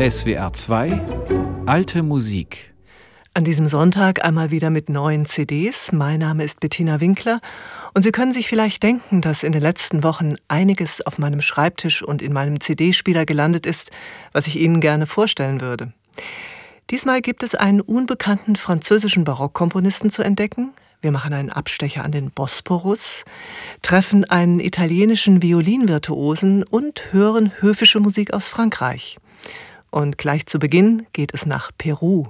SWR 2 Alte Musik. An diesem Sonntag einmal wieder mit neuen CDs. Mein Name ist Bettina Winkler und Sie können sich vielleicht denken, dass in den letzten Wochen einiges auf meinem Schreibtisch und in meinem CD-Spieler gelandet ist, was ich Ihnen gerne vorstellen würde. Diesmal gibt es einen unbekannten französischen Barockkomponisten zu entdecken. Wir machen einen Abstecher an den Bosporus, treffen einen italienischen Violinvirtuosen und hören höfische Musik aus Frankreich. Und gleich zu Beginn geht es nach Peru.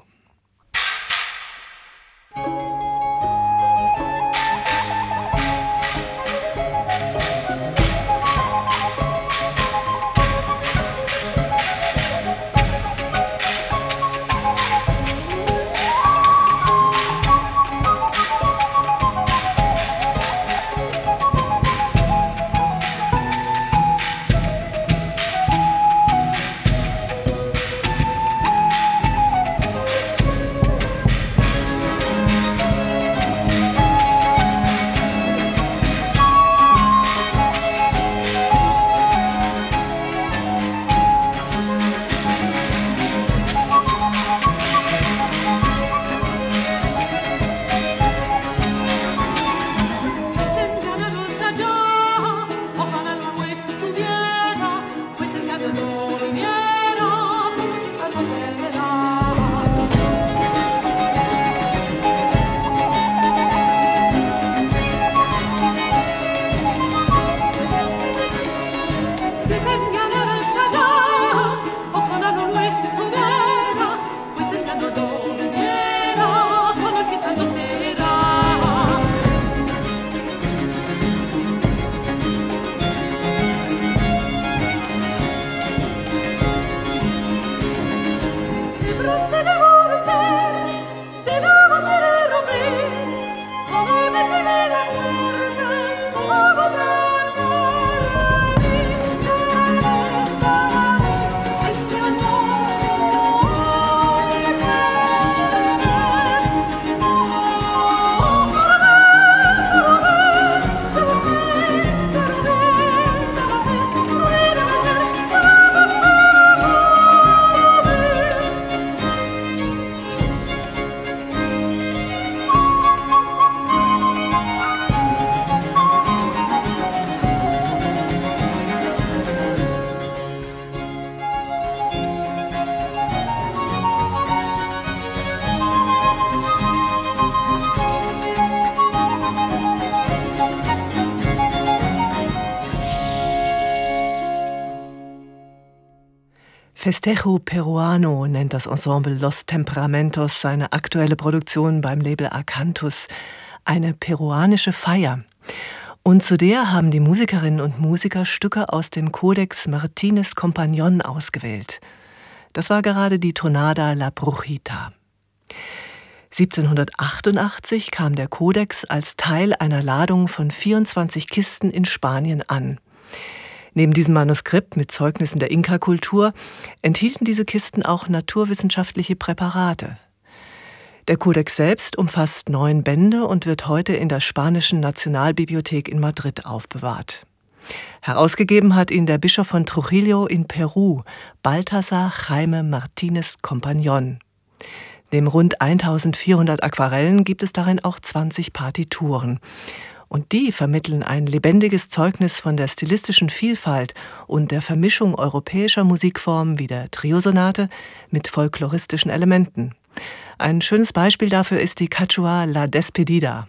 Festejo Peruano nennt das Ensemble Los Temperamentos seine aktuelle Produktion beim Label Acanthus. Eine peruanische Feier. Und zu der haben die Musikerinnen und Musiker Stücke aus dem Codex Martinez Compagnon ausgewählt. Das war gerade die Tonada La Brujita. 1788 kam der Kodex als Teil einer Ladung von 24 Kisten in Spanien an. Neben diesem Manuskript mit Zeugnissen der Inka-Kultur enthielten diese Kisten auch naturwissenschaftliche Präparate. Der Kodex selbst umfasst neun Bände und wird heute in der spanischen Nationalbibliothek in Madrid aufbewahrt. Herausgegeben hat ihn der Bischof von Trujillo in Peru, Balthasar Jaime Martínez Compagnon. Neben rund 1400 Aquarellen gibt es darin auch 20 Partituren. Und die vermitteln ein lebendiges Zeugnis von der stilistischen Vielfalt und der Vermischung europäischer Musikformen wie der Triosonate mit folkloristischen Elementen. Ein schönes Beispiel dafür ist die Cachua La Despedida.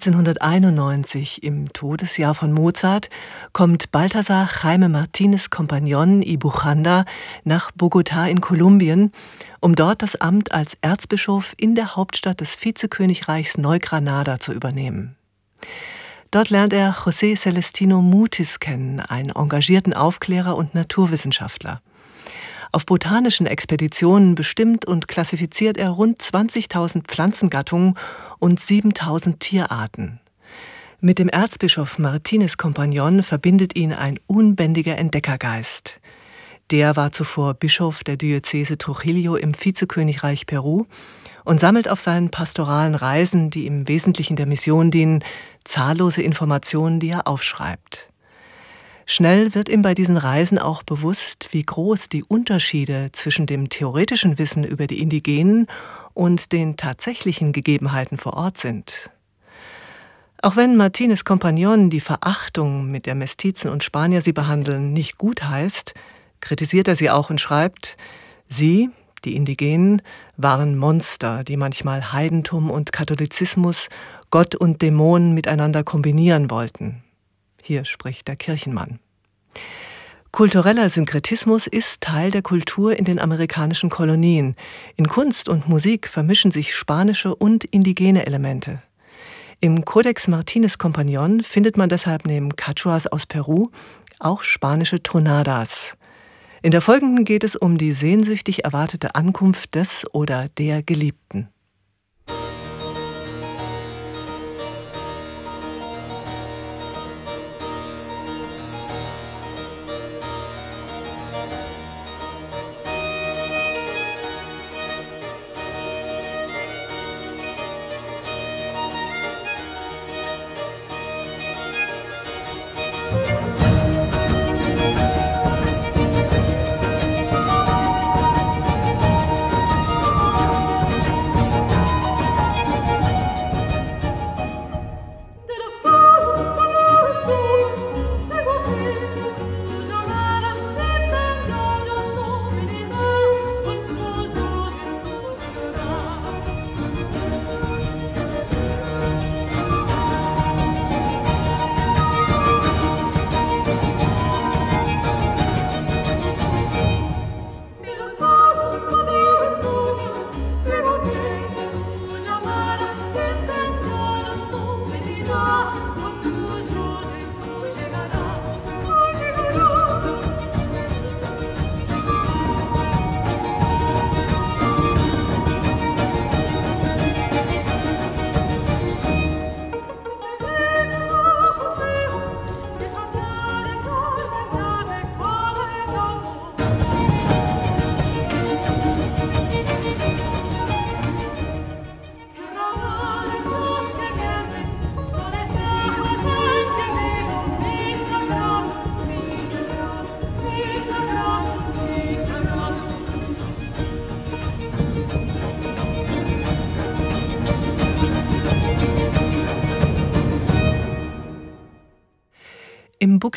1791, im Todesjahr von Mozart, kommt Balthasar Jaime Martínez Compagnon y Buchanda nach Bogotá in Kolumbien, um dort das Amt als Erzbischof in der Hauptstadt des Vizekönigreichs Neugranada zu übernehmen. Dort lernt er José Celestino Mutis kennen, einen engagierten Aufklärer und Naturwissenschaftler. Auf botanischen Expeditionen bestimmt und klassifiziert er rund 20.000 Pflanzengattungen und 7.000 Tierarten. Mit dem Erzbischof Martinez Compagnon verbindet ihn ein unbändiger Entdeckergeist. Der war zuvor Bischof der Diözese Trujillo im Vizekönigreich Peru und sammelt auf seinen pastoralen Reisen, die im Wesentlichen der Mission dienen, zahllose Informationen, die er aufschreibt. Schnell wird ihm bei diesen Reisen auch bewusst, wie groß die Unterschiede zwischen dem theoretischen Wissen über die Indigenen und den tatsächlichen Gegebenheiten vor Ort sind. Auch wenn Martinez Compagnon die Verachtung, mit der Mestizen und Spanier sie behandeln, nicht gut heißt, kritisiert er sie auch und schreibt, sie, die Indigenen, waren Monster, die manchmal Heidentum und Katholizismus, Gott und Dämonen miteinander kombinieren wollten. Hier spricht der Kirchenmann. Kultureller Synkretismus ist Teil der Kultur in den amerikanischen Kolonien. In Kunst und Musik vermischen sich spanische und indigene Elemente. Im Codex Martinez Compagnon findet man deshalb neben Cachuas aus Peru auch spanische Tonadas. In der folgenden geht es um die sehnsüchtig erwartete Ankunft des oder der Geliebten.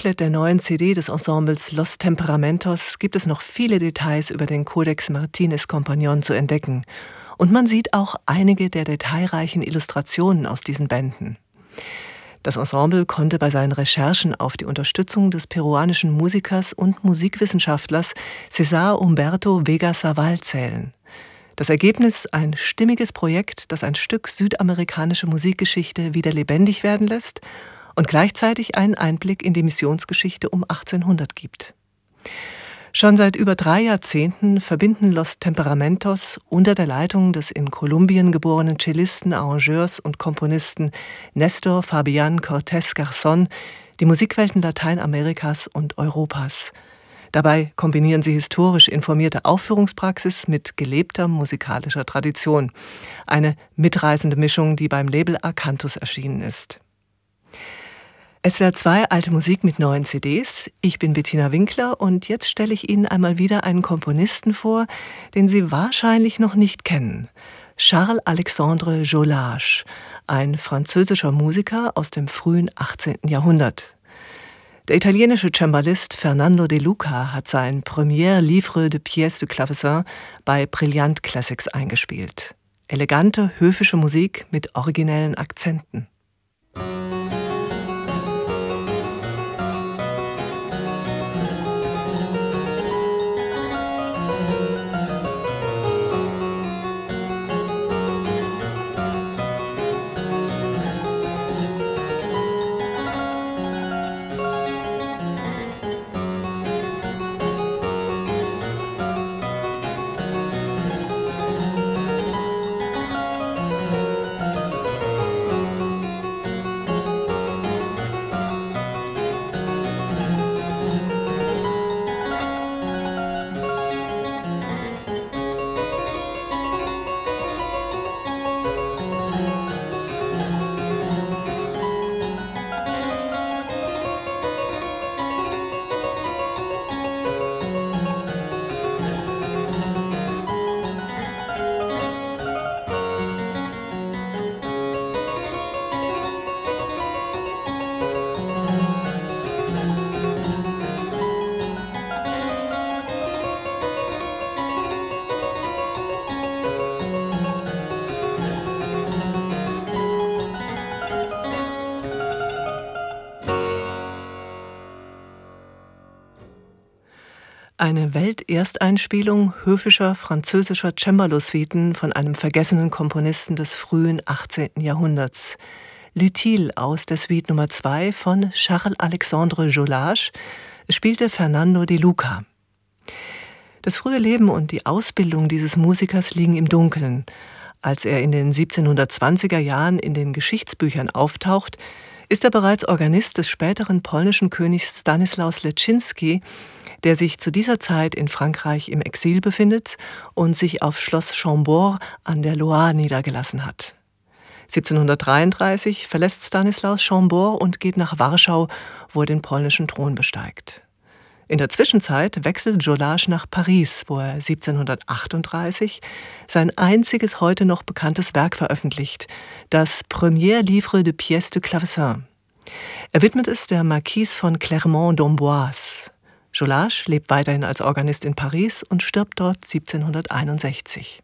Booklet der neuen CD des Ensembles Los Temperamentos gibt es noch viele Details über den Codex Martinez Compagnon zu entdecken. Und man sieht auch einige der detailreichen Illustrationen aus diesen Bänden. Das Ensemble konnte bei seinen Recherchen auf die Unterstützung des peruanischen Musikers und Musikwissenschaftlers Cesar Humberto Vega Saval zählen. Das Ergebnis ein stimmiges Projekt, das ein Stück südamerikanische Musikgeschichte wieder lebendig werden lässt und gleichzeitig einen Einblick in die Missionsgeschichte um 1800 gibt. Schon seit über drei Jahrzehnten verbinden Los Temperamentos unter der Leitung des in Kolumbien geborenen Cellisten, Arrangeurs und Komponisten Nestor Fabian Cortés Garzón die Musikwelten Lateinamerikas und Europas. Dabei kombinieren sie historisch informierte Aufführungspraxis mit gelebter musikalischer Tradition. Eine mitreißende Mischung, die beim Label Acanthus erschienen ist. SWR 2 Alte Musik mit neuen CDs. Ich bin Bettina Winkler und jetzt stelle ich Ihnen einmal wieder einen Komponisten vor, den Sie wahrscheinlich noch nicht kennen. Charles-Alexandre Jolage, ein französischer Musiker aus dem frühen 18. Jahrhundert. Der italienische Cembalist Fernando De Luca hat sein Premier Livre de Pièces de Clavecin bei Brillant Classics eingespielt. Elegante, höfische Musik mit originellen Akzenten. Eine Weltersteinspielung höfischer französischer Cembalo-Suiten von einem vergessenen Komponisten des frühen 18. Jahrhunderts. Lutil aus der Suite Nummer 2 von Charles-Alexandre Jolage. Spielte Fernando de Luca. Das frühe Leben und die Ausbildung dieses Musikers liegen im Dunkeln. Als er in den 1720er Jahren in den Geschichtsbüchern auftaucht, ist er bereits Organist des späteren polnischen Königs Stanislaus Leszczynski, der sich zu dieser Zeit in Frankreich im Exil befindet und sich auf Schloss Chambord an der Loire niedergelassen hat. 1733 verlässt Stanislaus Chambord und geht nach Warschau, wo er den polnischen Thron besteigt. In der Zwischenzeit wechselt Jolage nach Paris, wo er 1738 sein einziges heute noch bekanntes Werk veröffentlicht, das Premier Livre de Pièces de Clavecin. Er widmet es der Marquise von Clermont-d'Amboise. Jolage lebt weiterhin als Organist in Paris und stirbt dort 1761.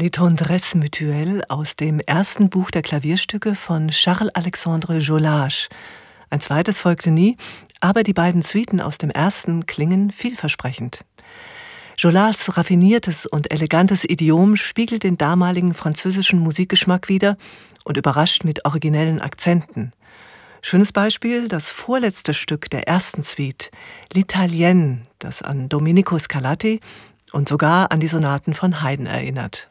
Les Tendresses Mutuelles aus dem ersten Buch der Klavierstücke von Charles-Alexandre Jolage. Ein zweites folgte nie, aber die beiden Suiten aus dem ersten klingen vielversprechend. Jolages raffiniertes und elegantes Idiom spiegelt den damaligen französischen Musikgeschmack wider und überrascht mit originellen Akzenten. Schönes Beispiel, das vorletzte Stück der ersten Suite, L'Italienne, das an Domenico Scarlatti und sogar an die Sonaten von Haydn erinnert.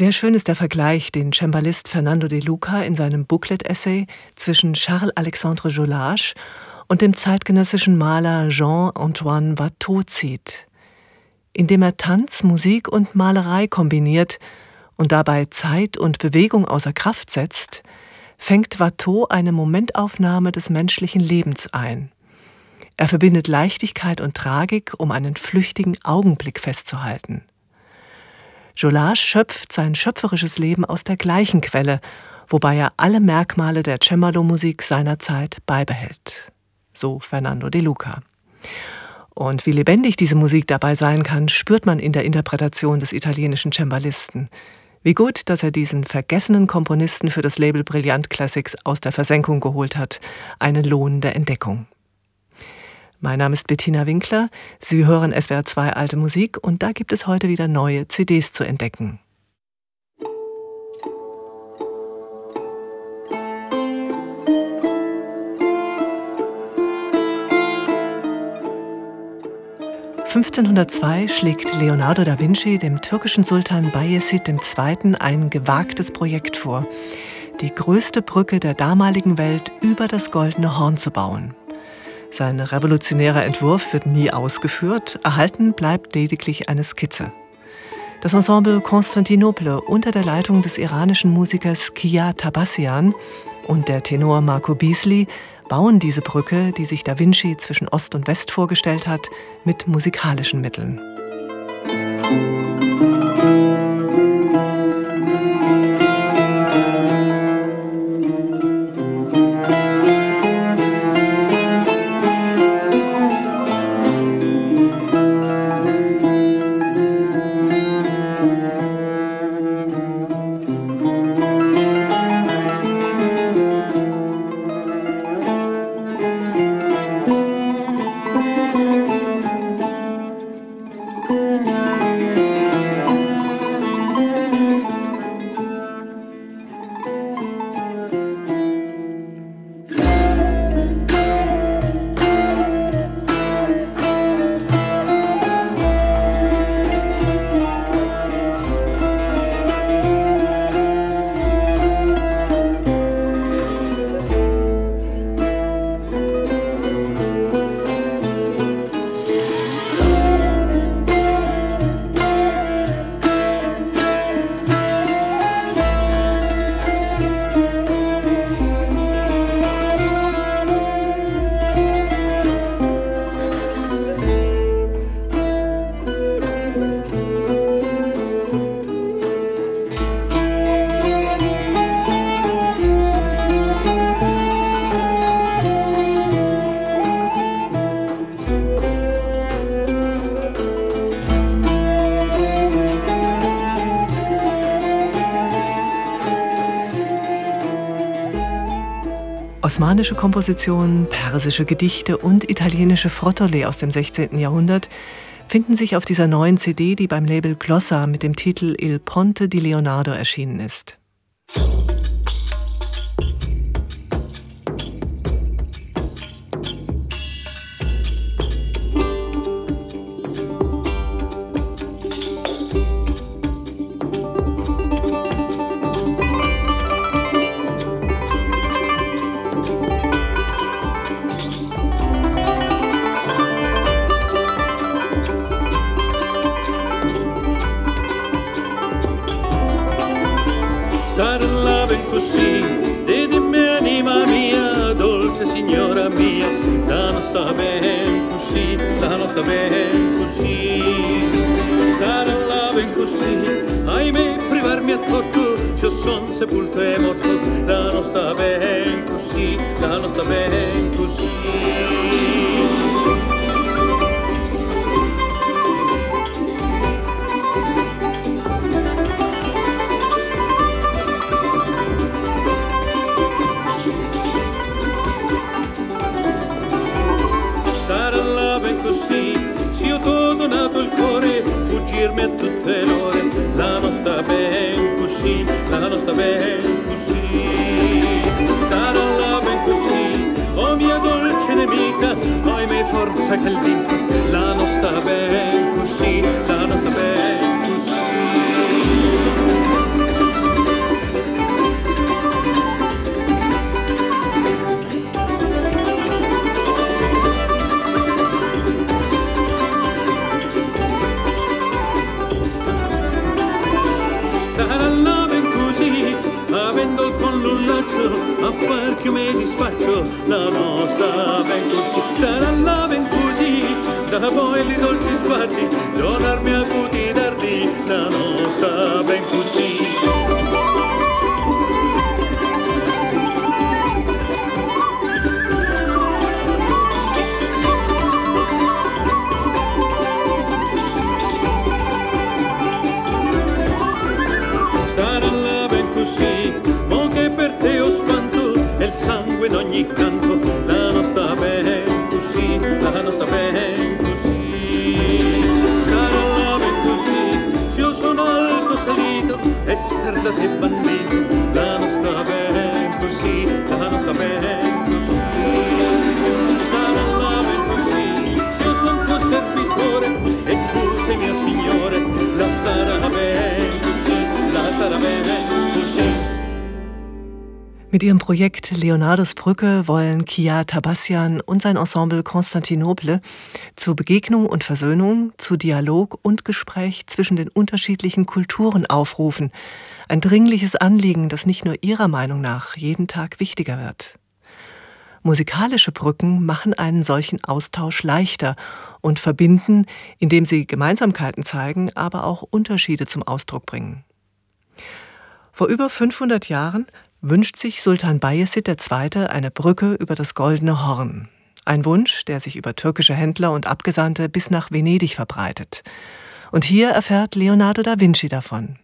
Sehr schön ist der Vergleich, den Cembalist Fernando de Luca in seinem Booklet-Essay zwischen Charles-Alexandre Jolage und dem zeitgenössischen Maler Jean-Antoine Watteau zieht, indem er Tanz, Musik und Malerei kombiniert und dabei Zeit und Bewegung außer Kraft setzt, fängt Watteau eine Momentaufnahme des menschlichen Lebens ein. Er verbindet Leichtigkeit und Tragik, um einen flüchtigen Augenblick festzuhalten. Jolage schöpft sein schöpferisches Leben aus der gleichen Quelle, wobei er alle Merkmale der Cembalo-Musik seiner Zeit beibehält. So Fernando de Luca. Und wie lebendig diese Musik dabei sein kann, spürt man in der Interpretation des italienischen Cembalisten. Wie gut, dass er diesen vergessenen Komponisten für das Label Brillant Classics aus der Versenkung geholt hat. Eine lohnende Entdeckung. Mein Name ist Bettina Winkler. Sie hören SWR 2 Alte Musik und da gibt es heute wieder neue CDs zu entdecken. (1502) schlägt Leonardo da Vinci dem türkischen Sultan Bayezid II. ein gewagtes Projekt vor, die größte Brücke der damaligen Welt über das Goldene Horn zu bauen. Sein revolutionärer Entwurf wird nie ausgeführt, erhalten bleibt lediglich eine Skizze. Das Ensemble Konstantinople unter der Leitung des iranischen Musikers Kia Tabassian und der Tenor Marco Beasley bauen diese Brücke, die sich Da Vinci zwischen Ost und West vorgestellt hat, mit musikalischen Mitteln. Osmanische Kompositionen, persische Gedichte und italienische Frottole aus dem 16. Jahrhundert finden sich auf dieser neuen CD, die beim Label Glossa mit dem Titel Il Ponte di Leonardo erschienen ist. Da poi li dolci sguardi donarmi acuti dardi la nostra ben così. In ogni canto la starà ben così, la starà ben Mit ihrem Projekt Leonardos Brücke wollen Kia Tabassian und sein Ensemble Konstantinople zu Begegnung und Versöhnung, zu Dialog und Gespräch zwischen den unterschiedlichen Kulturen aufrufen. Ein dringliches Anliegen, das nicht nur ihrer Meinung nach jeden Tag wichtiger wird. Musikalische Brücken machen einen solchen Austausch leichter und verbinden, indem sie Gemeinsamkeiten zeigen, aber auch Unterschiede zum Ausdruck bringen. Vor über 500 Jahren wünscht sich Sultan Bayezid II. eine Brücke über das Goldene Horn. Ein Wunsch, der sich über türkische Händler und Abgesandte bis nach Venedig verbreitet. Und hier erfährt Leonardo da Vinci davon.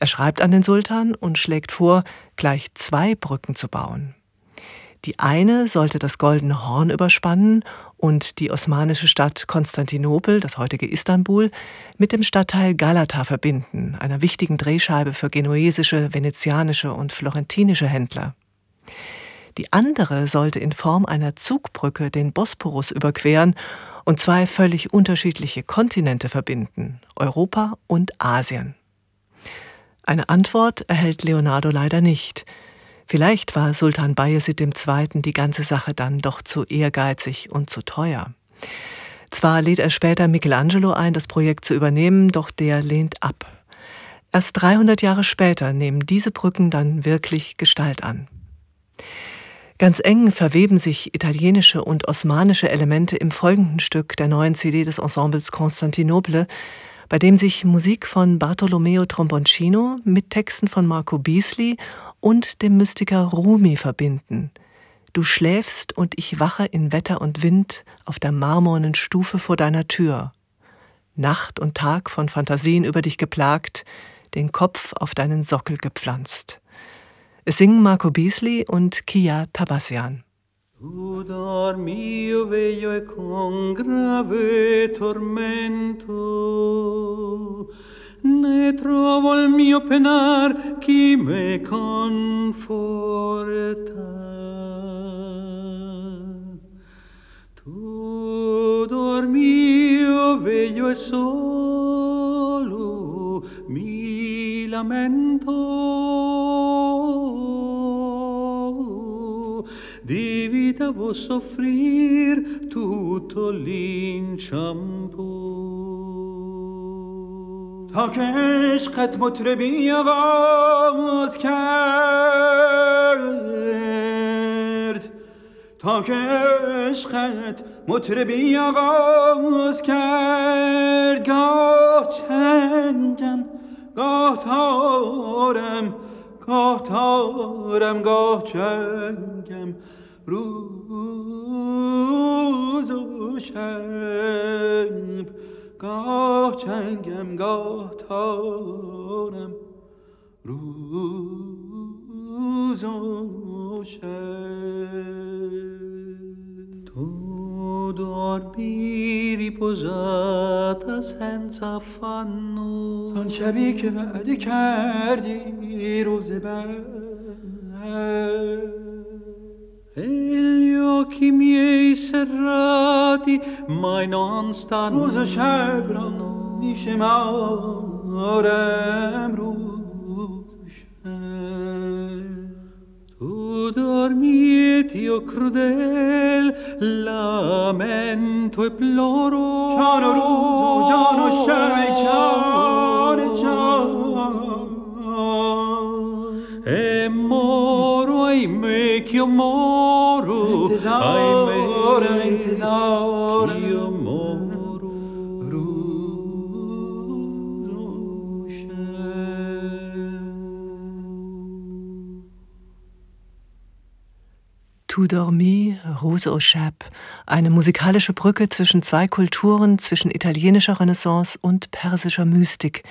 Er schreibt an den Sultan und schlägt vor, gleich zwei Brücken zu bauen. Die eine sollte das Goldene Horn überspannen und die osmanische Stadt Konstantinopel, das heutige Istanbul, mit dem Stadtteil Galata verbinden, einer wichtigen Drehscheibe für genuesische, venezianische und florentinische Händler. Die andere sollte in Form einer Zugbrücke den Bosporus überqueren und zwei völlig unterschiedliche Kontinente verbinden, Europa und Asien. Eine Antwort erhält Leonardo leider nicht – Vielleicht war Sultan Bayezid II. die ganze Sache dann doch zu ehrgeizig und zu teuer. Zwar lädt er später Michelangelo ein, das Projekt zu übernehmen, doch der lehnt ab. Erst 300 Jahre später nehmen diese Brücken dann wirklich Gestalt an. Ganz eng verweben sich italienische und osmanische Elemente im folgenden Stück der neuen CD des Ensembles Constantinople, bei dem sich Musik von Bartolomeo Tromboncino mit Texten von Marco Beasley und dem Mystiker Rumi verbinden. Du schläfst und ich wache in Wetter und Wind auf der marmornen Stufe vor deiner Tür. Nacht und Tag von Fantasien über dich geplagt, den Kopf auf deinen Sockel gepflanzt. Es singen Marco Beasley und Kia Tabassian. Sudar mio veglio e con grave tormento, ne trovo il mio penar chi me conforta. Tu dormio veglio e solo mi lamento. Di vita vo soffrir tutto l'inciampo. تا که عشقت مطربی آغاز کرد تا که عشقت مطربی آغاز کرد گاه چنگم گاه تارم گاه تارم گاه چنگم روز و شب. گاه چنگم گاه تارم روز و Tu dormi riposata senza affanno آن شبی که وعده کردی روز بعد E gli occhi miei serrati mai non stanno Rosa scebrano di scemarem rusce Tu dormietio crudel, lamento e ploro. Ciano ruso, ciano sceme, ciano, ciano. E moro, ahimè, ch'io moro, ahimè, ch'io Tu dormi, Rose aux Chapes, eine musikalische Brücke zwischen zwei Kulturen, zwischen italienischer Renaissance und persischer Mystik.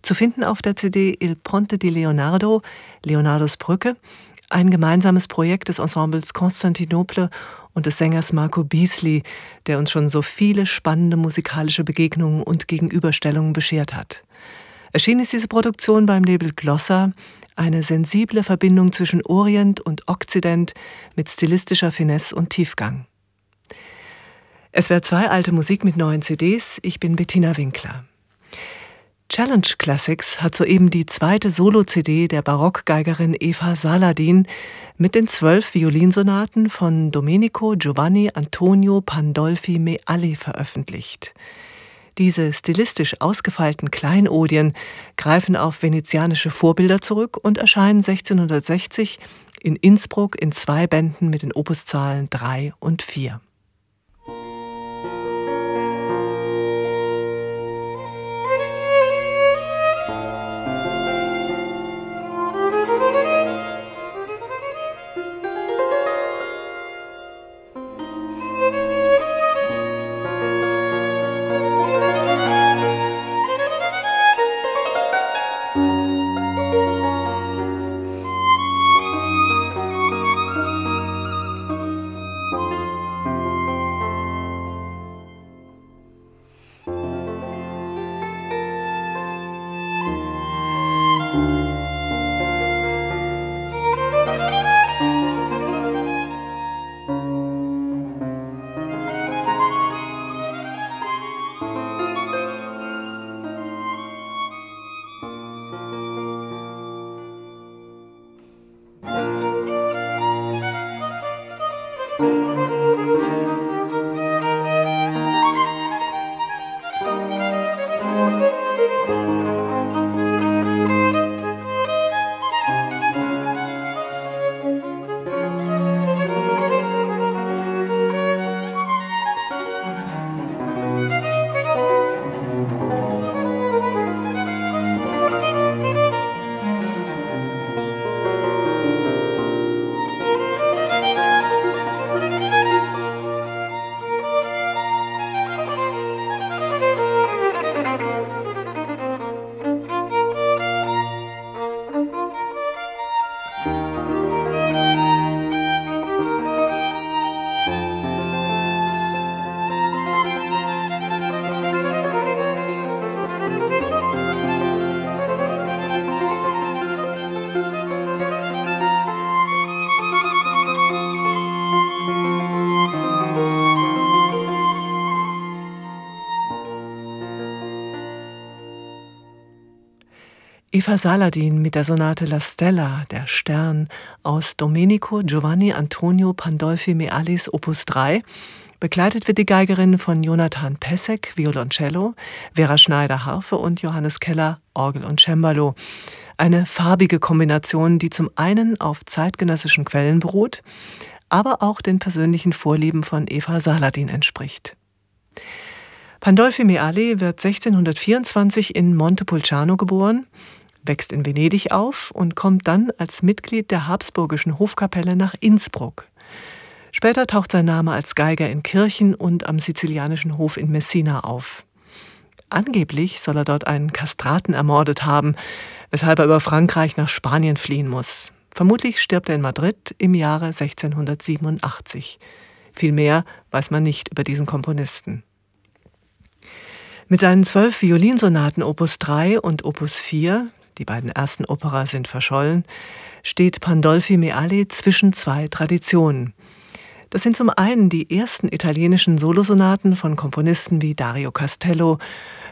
Zu finden auf der CD Il Ponte di Leonardo, Leonardos Brücke, ein gemeinsames Projekt des Ensembles Konstantinople und des Sängers Marco Beasley, der uns schon so viele spannende musikalische Begegnungen und Gegenüberstellungen beschert hat. Erschienen ist diese Produktion beim Label Glossa, eine sensible Verbindung zwischen Orient und Okzident mit stilistischer Finesse und Tiefgang. Es wäre zwei alte Musik mit neuen CDs. Ich bin Bettina Winkler. Challenge Classics hat soeben die zweite Solo-CD der Barockgeigerin Eva Saladin mit den zwölf Violinsonaten von Domenico Giovanni Antonio Pandolfi Mealli veröffentlicht. Diese stilistisch ausgefeilten Kleinodien greifen auf venezianische Vorbilder zurück und erscheinen 1660 in Innsbruck in zwei Bänden mit den Opuszahlen 3 und 4. Eva Saladin mit der Sonate La Stella, der Stern, aus Domenico Giovanni Antonio Pandolfi Mealis Opus 3. Begleitet wird die Geigerin von Jonathan Pesek, Violoncello, Vera Schneider, Harfe und Johannes Keller, Orgel und Cembalo. Eine farbige Kombination, die zum einen auf zeitgenössischen Quellen beruht, aber auch den persönlichen Vorlieben von Eva Saladin entspricht. Pandolfi Meali wird 1624 in Montepulciano geboren wächst in Venedig auf und kommt dann als Mitglied der Habsburgischen Hofkapelle nach Innsbruck. Später taucht sein Name als Geiger in Kirchen und am sizilianischen Hof in Messina auf. Angeblich soll er dort einen Kastraten ermordet haben, weshalb er über Frankreich nach Spanien fliehen muss. Vermutlich stirbt er in Madrid im Jahre 1687. Viel mehr weiß man nicht über diesen Komponisten. Mit seinen zwölf Violinsonaten Opus 3 und Opus 4, die beiden ersten Opera sind verschollen, steht Pandolfi Meali zwischen zwei Traditionen. Das sind zum einen die ersten italienischen Solosonaten von Komponisten wie Dario Castello,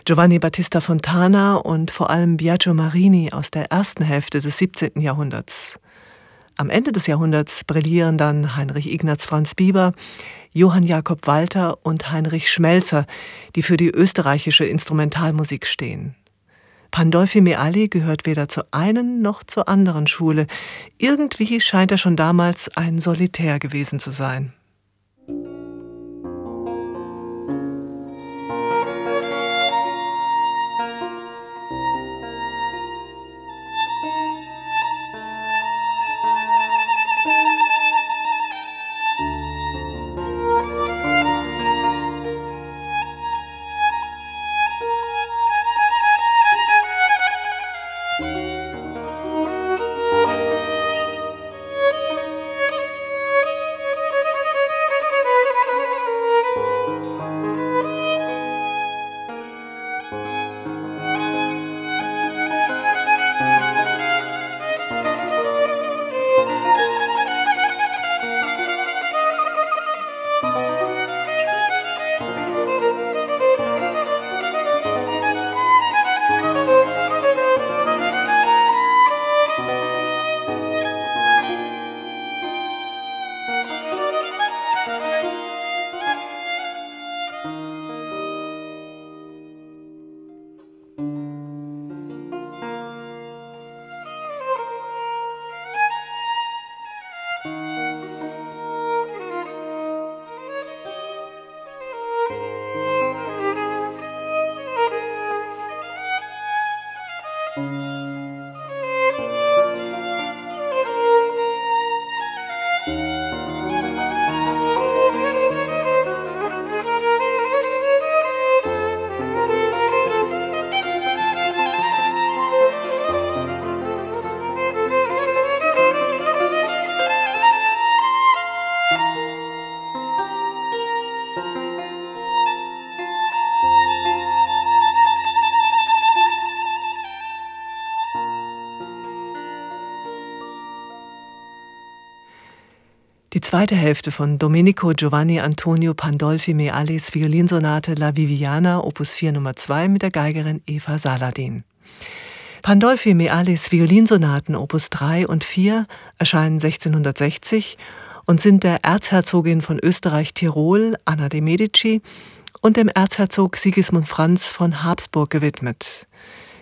Giovanni Battista Fontana und vor allem Biagio Marini aus der ersten Hälfte des 17. Jahrhunderts. Am Ende des Jahrhunderts brillieren dann Heinrich Ignaz Franz Bieber, Johann Jakob Walter und Heinrich Schmelzer, die für die österreichische Instrumentalmusik stehen. Pandolfi Meali gehört weder zur einen noch zur anderen Schule. Irgendwie scheint er schon damals ein Solitär gewesen zu sein. Zweite Hälfte von Domenico Giovanni Antonio Pandolfi Mealis Violinsonate La Viviana, Opus 4 Nummer 2 mit der Geigerin Eva Saladin. Pandolfi Mealis Violinsonaten Opus 3 und 4 erscheinen 1660 und sind der Erzherzogin von Österreich-Tirol, Anna de Medici, und dem Erzherzog Sigismund Franz von Habsburg gewidmet.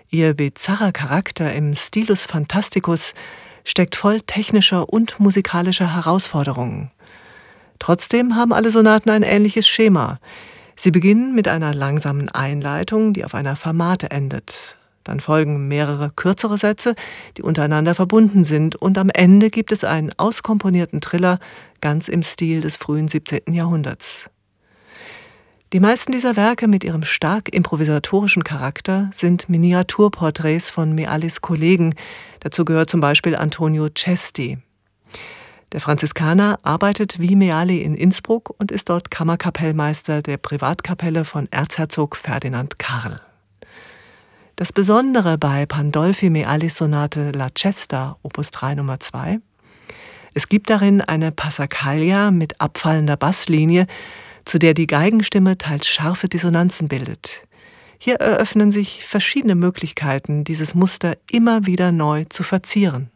Ihr bizarrer Charakter im Stilus Fantasticus steckt voll technischer und musikalischer Herausforderungen. Trotzdem haben alle Sonaten ein ähnliches Schema. Sie beginnen mit einer langsamen Einleitung, die auf einer Fermate endet. Dann folgen mehrere kürzere Sätze, die untereinander verbunden sind, und am Ende gibt es einen auskomponierten Triller, ganz im Stil des frühen 17. Jahrhunderts. Die meisten dieser Werke mit ihrem stark improvisatorischen Charakter sind Miniaturporträts von Mealis Kollegen. Dazu gehört zum Beispiel Antonio Cesti. Der Franziskaner arbeitet wie Meali in Innsbruck und ist dort Kammerkapellmeister der Privatkapelle von Erzherzog Ferdinand Karl. Das Besondere bei Pandolfi Mealis Sonate La Cesta, Opus 3 Nummer 2, es gibt darin eine Passacaglia mit abfallender Basslinie, zu der die Geigenstimme teils scharfe Dissonanzen bildet. Hier eröffnen sich verschiedene Möglichkeiten, dieses Muster immer wieder neu zu verzieren.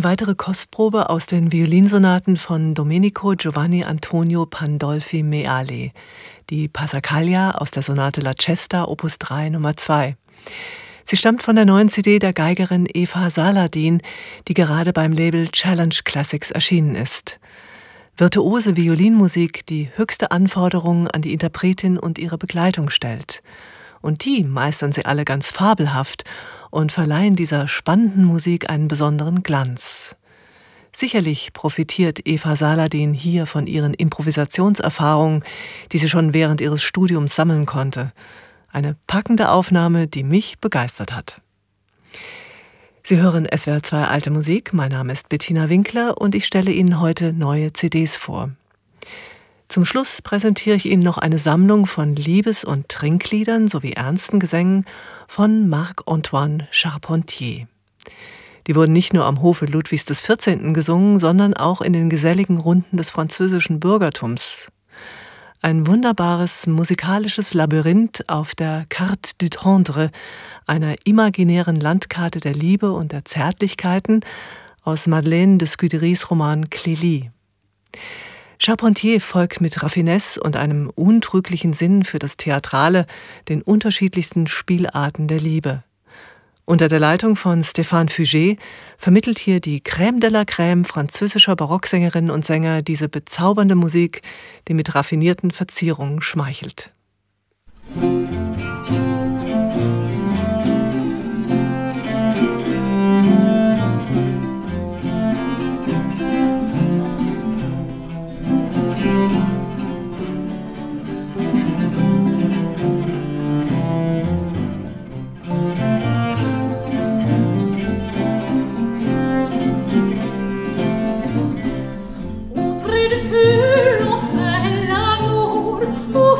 Eine weitere Kostprobe aus den Violinsonaten von Domenico Giovanni Antonio Pandolfi Meale, die Passacaglia aus der Sonate La Cesta Opus 3 Nummer 2. Sie stammt von der neuen CD der Geigerin Eva Saladin, die gerade beim Label Challenge Classics erschienen ist. Virtuose Violinmusik, die höchste Anforderungen an die Interpretin und ihre Begleitung stellt. Und die meistern sie alle ganz fabelhaft und verleihen dieser spannenden Musik einen besonderen Glanz. Sicherlich profitiert Eva Saladin hier von ihren Improvisationserfahrungen, die sie schon während ihres Studiums sammeln konnte. Eine packende Aufnahme, die mich begeistert hat. Sie hören SWR 2 Alte Musik. Mein Name ist Bettina Winkler und ich stelle Ihnen heute neue CDs vor. Zum Schluss präsentiere ich Ihnen noch eine Sammlung von Liebes- und Trinkliedern sowie ernsten Gesängen von Marc-Antoine Charpentier. Die wurden nicht nur am Hofe Ludwigs XIV. gesungen, sondern auch in den geselligen Runden des französischen Bürgertums. Ein wunderbares musikalisches Labyrinth auf der Carte du Tendre, einer imaginären Landkarte der Liebe und der Zärtlichkeiten aus Madeleine de Scuderies Roman Clélie. Charpentier folgt mit Raffinesse und einem untrüglichen Sinn für das Theatrale den unterschiedlichsten Spielarten der Liebe. Unter der Leitung von Stéphane Fugé vermittelt hier die Crème de la Crème französischer Barocksängerinnen und Sänger diese bezaubernde Musik, die mit raffinierten Verzierungen schmeichelt. Musik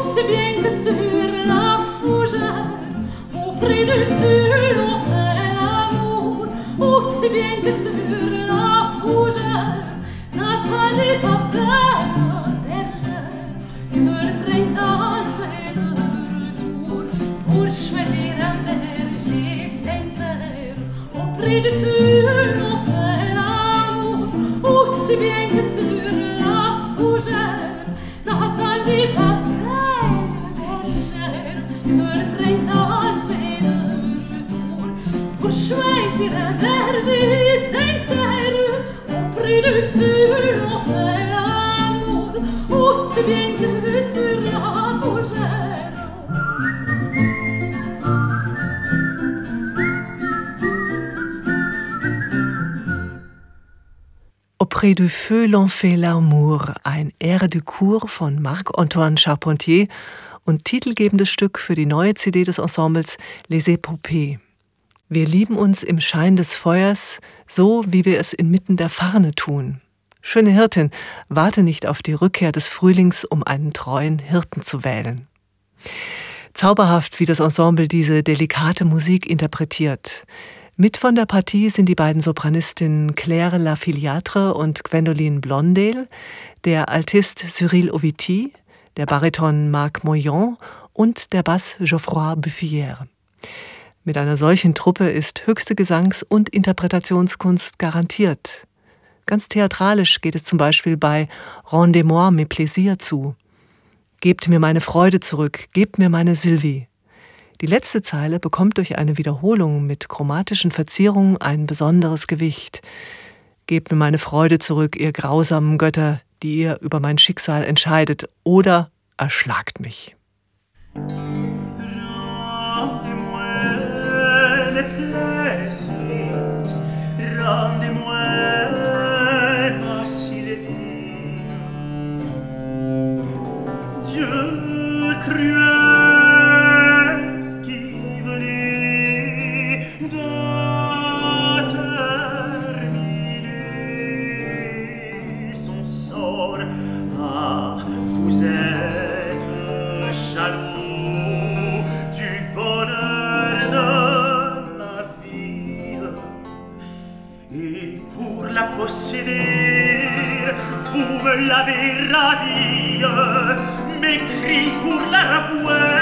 pense bien que sur la fougère, auprès du feu, l'on fait l'amour. Aussi bien que sur la fougère, n'attendez pas peur, la bergère, que le printemps soit de retour pour choisir un berger sincère. Auprès du feu, l'on fait l'amour. Aussi bien que ein Air de Cour von Marc-Antoine Charpentier und titelgebendes Stück für die neue CD des Ensembles Les Épopées. Wir lieben uns im Schein des Feuers, so wie wir es inmitten der Farne tun. Schöne Hirtin, warte nicht auf die Rückkehr des Frühlings, um einen treuen Hirten zu wählen. Zauberhaft, wie das Ensemble diese delikate Musik interpretiert. Mit von der Partie sind die beiden Sopranistinnen Claire Lafiliatre und Gwendoline Blondel, der Altist Cyril Oviti, der Bariton Marc Moyon und der Bass Geoffroy Buffière. Mit einer solchen Truppe ist höchste Gesangs- und Interpretationskunst garantiert. Ganz theatralisch geht es zum Beispiel bei Rendez-moi mes plaisirs zu. Gebt mir meine Freude zurück, gebt mir meine Sylvie. Die letzte Zeile bekommt durch eine Wiederholung mit chromatischen Verzierungen ein besonderes Gewicht. Gebt mir meine Freude zurück, ihr grausamen Götter, die ihr über mein Schicksal entscheidet, oder erschlagt mich. beyond la l'aver ravi, m'écrit pour la ravouer.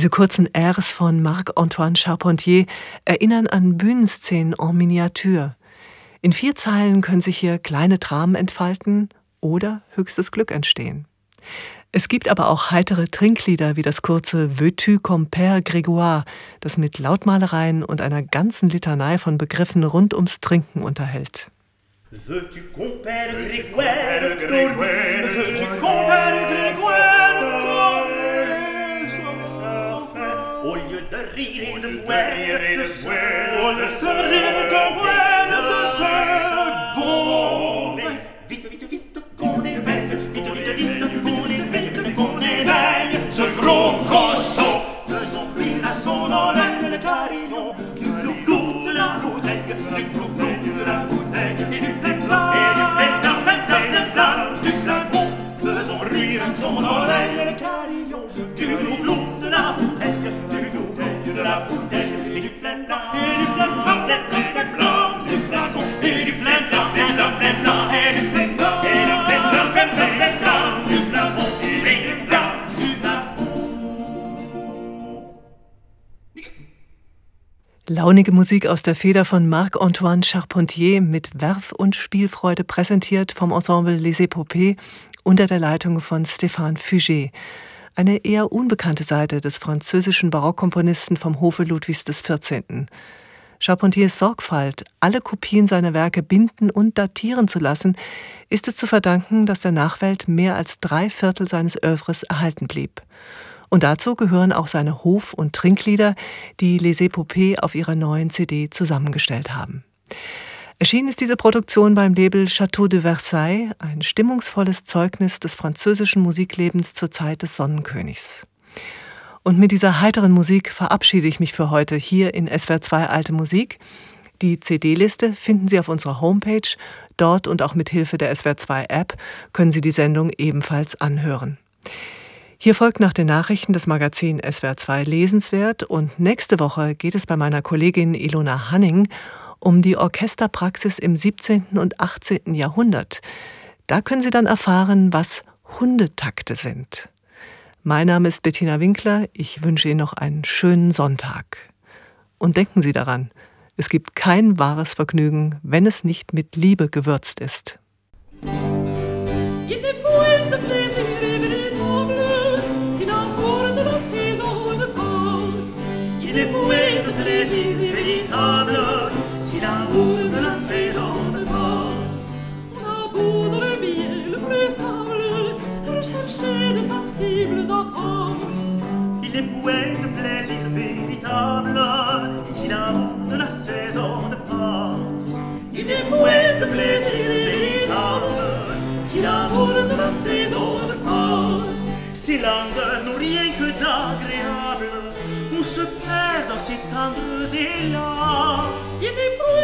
Diese kurzen Rs von Marc-Antoine Charpentier erinnern an Bühnenszenen en Miniatur. In vier Zeilen können sich hier kleine Dramen entfalten oder höchstes Glück entstehen. Es gibt aber auch heitere Trinklieder wie das kurze Veux-tu comme Père Grégoire, das mit Lautmalereien und einer ganzen Litanei von Begriffen rund ums Trinken unterhält. Veux-tu compère Grégoire, veux-tu compère Grégoire, read and wear, read and wear, listen, read and wear. Launige Musik aus der Feder von Marc-Antoine Charpentier mit Werf und Spielfreude präsentiert vom Ensemble Les Épopées unter der Leitung von Stéphane Fugé. Eine eher unbekannte Seite des französischen Barockkomponisten vom Hofe Ludwigs XIV. Charpentiers Sorgfalt, alle Kopien seiner Werke binden und datieren zu lassen, ist es zu verdanken, dass der Nachwelt mehr als drei Viertel seines Övres erhalten blieb. Und dazu gehören auch seine Hof- und Trinklieder, die Les Épopées auf ihrer neuen CD zusammengestellt haben. Erschienen ist diese Produktion beim Label Château de Versailles, ein stimmungsvolles Zeugnis des französischen Musiklebens zur Zeit des Sonnenkönigs. Und mit dieser heiteren Musik verabschiede ich mich für heute hier in SWR2 Alte Musik. Die CD-Liste finden Sie auf unserer Homepage. Dort und auch mit Hilfe der SWR2-App können Sie die Sendung ebenfalls anhören. Hier folgt nach den Nachrichten das Magazin SWR2 lesenswert und nächste Woche geht es bei meiner Kollegin Ilona Hanning die Orchesterpraxis im 17. und 18. Jahrhundert. Da können Sie dann erfahren, was Hundetakte sind. Mein Name ist Bettina Winkler. Ich wünsche Ihnen noch einen schönen Sonntag. Und denken Sie daran, es gibt kein wahres Vergnügen, wenn es nicht mit Liebe gewürzt ist. Il est si la de la saison ne passe. On a beau dans le miel plus stable, rechercher des sensibles appenses. Il est poète de plaisir véritable, si la de la saison ne passe. Il est poète de plaisir véritable, si la de la saison ne passe. Ces langues n'ont rien que d'agréable, on se perd dans ces tendres élan.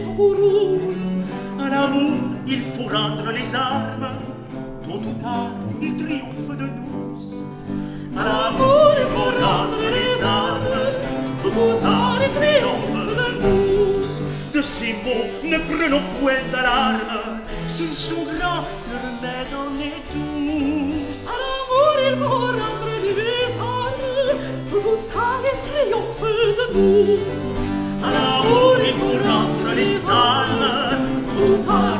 secourus à l'amour il faut rendre les armes tôt ou tard il triomphe de nous à l'amour il faut rendre les armes tôt ou tard il triomphe de nous de ces mots ne prenons point d'alarme s'ils sont grands le remède en est tous à l'amour il faut rendre les armes tôt ou tard il triomphe de nous À la roue des fours les salles, tout part